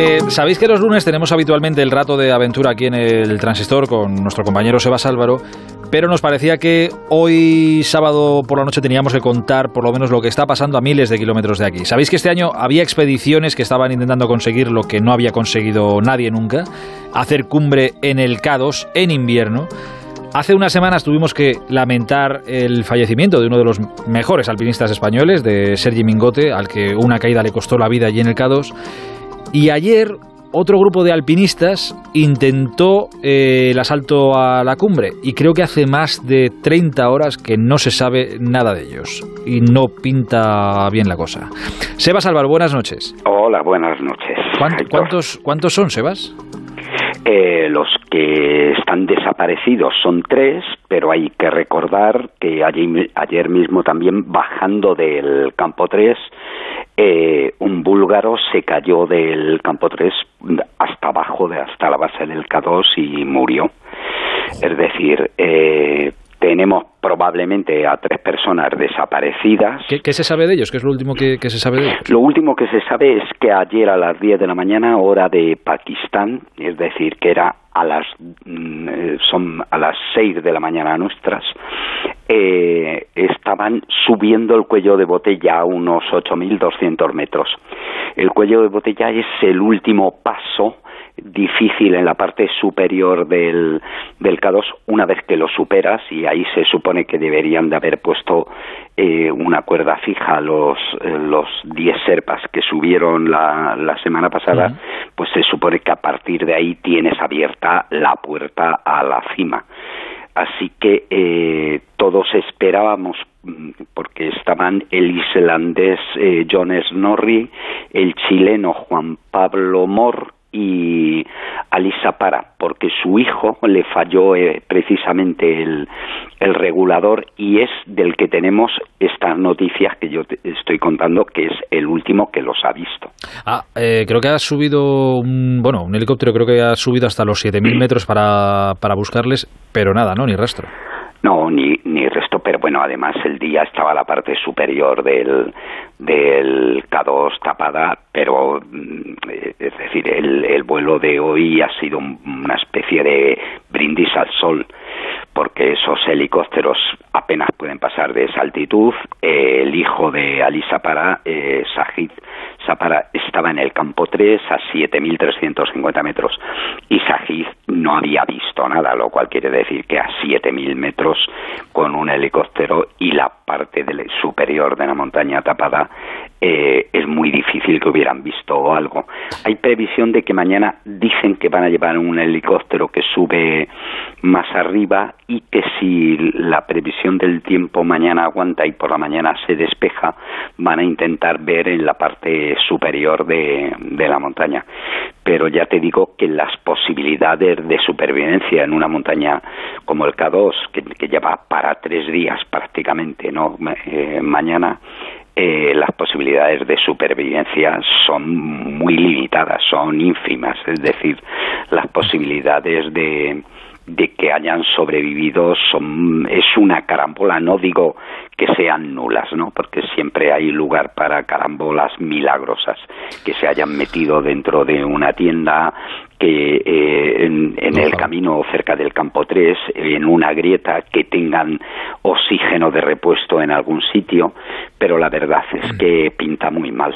Eh, Sabéis que los lunes tenemos habitualmente el rato de aventura aquí en el transistor con nuestro compañero Sebas Álvaro, pero nos parecía que hoy sábado por la noche teníamos que contar por lo menos lo que está pasando a miles de kilómetros de aquí. Sabéis que este año había expediciones que estaban intentando conseguir lo que no había conseguido nadie nunca, hacer cumbre en el K2 en invierno. Hace unas semanas tuvimos que lamentar el fallecimiento de uno de los mejores alpinistas españoles, de Sergi Mingote, al que una caída le costó la vida allí en el K2. Y ayer otro grupo de alpinistas intentó eh, el asalto a la cumbre y creo que hace más de 30 horas que no se sabe nada de ellos y no pinta bien la cosa. Sebas Álvaro, buenas noches. Hola, buenas noches. ¿Cuántos, ¿Cuántos son, Sebas? Eh, los que están desaparecidos son tres, pero hay que recordar que ayer, ayer mismo también bajando del campo 3 eh, un búlgaro se cayó del campo 3 hasta abajo, de, hasta la base del K2 y murió. Es decir, eh, tenemos probablemente a tres personas desaparecidas. ¿Qué, se sabe de ellos? ¿Qué es lo último que, se sabe de ellos? Lo último que se sabe es que ayer a las 10 de la mañana, hora de Pakistán, es decir, que era a las mm, eh, son a las 6 de la mañana nuestras, eh, estaban subiendo el cuello de botella a unos 8.200 metros. El cuello de botella es el último paso difícil en la parte superior del, del K2 una vez que lo superas y ahí se supone que deberían de haber puesto eh, una cuerda fija los eh, los 10 serpas que subieron la, la semana pasada pues se supone que a partir de ahí tienes abierta la puerta a la cima. Así que eh, todos esperábamos mm, porque estaban el islandés eh, John Snorri, el chileno Juan Pablo Mor y Alisa Para, porque su hijo le falló eh, precisamente el, el, regulador y es del que tenemos estas noticias que yo te estoy contando, que es el último que los ha visto. Ah, eh, creo que ha subido, un, bueno, un helicóptero creo que ha subido hasta los 7.000 metros para, para buscarles, pero nada, ¿no? Ni rastro. No, ni, ni resto, pero bueno, además el día estaba la parte superior del, del K2 tapada, pero mm, es decir, el, el vuelo de hoy ha sido una especie de brindis al sol, porque esos helicópteros apenas pueden pasar de esa altitud. el hijo de Ali Sapara, eh, Sajid Sapara, estaba en el campo 3 a 7.350 metros y Sajid no había visto nada, lo cual quiere decir que a 7.000 metros con un helicóptero y la parte del, superior de la montaña tapada eh, es muy difícil que hubieran visto algo. Hay previsión de que mañana dicen que van a llevar un helicóptero que sube más arriba y que si la previsión del tiempo mañana aguanta y por la mañana se despeja, van a intentar ver en la parte superior de, de la montaña. Pero ya te digo que las posibilidades de supervivencia en una montaña como el K2, que, lleva para tres días prácticamente, no eh, mañana, eh, las posibilidades de supervivencia son muy limitadas, son ínfimas, es decir, las posibilidades de, de que hayan sobrevivido son, es una carambola, no digo que sean nulas, ¿no? Porque siempre hay lugar para carambolas milagrosas que se hayan metido dentro de una tienda que eh, en, en el camino cerca del campo 3, en una grieta, que tengan oxígeno de repuesto en algún sitio, pero la verdad es mm. que pinta muy mal.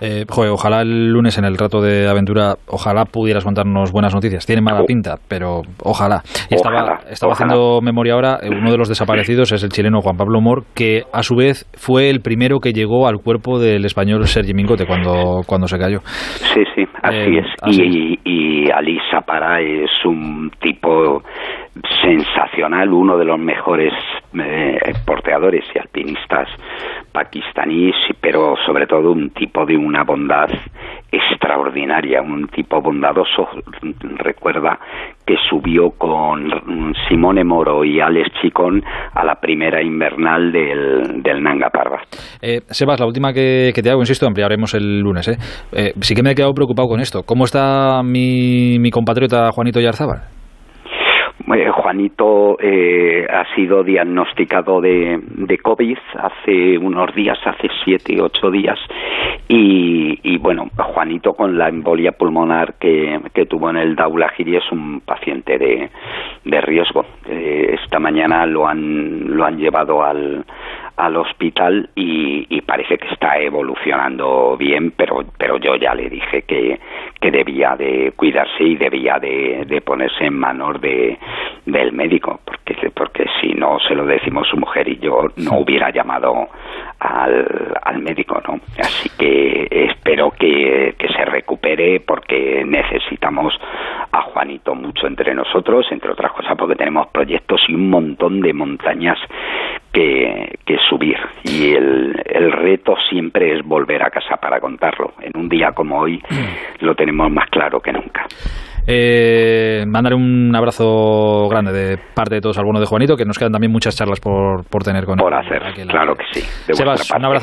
Eh, ojalá el lunes en el rato de aventura, ojalá pudieras contarnos buenas noticias. Tiene mala pinta, pero ojalá. Y estaba, estaba haciendo memoria ahora, eh, uno de los desaparecidos es el chileno Juan Pablo Mor, que a su vez fue el primero que llegó al cuerpo del español Sergi Mingote cuando, cuando se cayó. Sí, sí, así eh, es. y, y Alisa Para es un tipo sensacional, uno de los mejores eh, porteadores y alpinistas pakistaníes, pero sobre todo un tipo de una bondad extraordinaria, un tipo bondadoso. Recuerda que subió con Simone Moro y Alex Chicón a la primera invernal del, del Nanga Parbat. Eh, Sebas, la última que, te hago, insisto, ampliaremos el lunes. ¿eh? ¿eh? sí que me he quedado preocupado con esto. ¿Cómo está mi, mi compatriota Juanito Yarzábal? Eh, Juanito eh, ha sido diagnosticado de, de, COVID hace unos días, hace siete, ocho días, y, y bueno, Juanito con la embolia pulmonar que, que tuvo en el Daulagiri es un paciente de, de riesgo. Eh, esta mañana lo han, lo han llevado al, al hospital y, y, parece que está evolucionando bien, pero, pero yo ya le dije que, que debía de cuidarse y debía de, de ponerse en manos de, del médico, porque, porque si no se lo decimos su mujer y yo, no hubiera llamado al, al médico, ¿no? Así que espero que, que se recupere porque necesitamos a Juanito mucho entre nosotros, entre otras cosas porque tenemos proyectos y un montón de montañas que, que subir y el, el, reto siempre es volver a casa para contarlo. En un día como hoy mm. lo tenemos más claro que nunca. Eh, mandaré un abrazo grande de parte de todos al bueno de Juanito, que nos quedan también muchas charlas por, por tener con por hacer, claro que sí. Sebas, un abrazo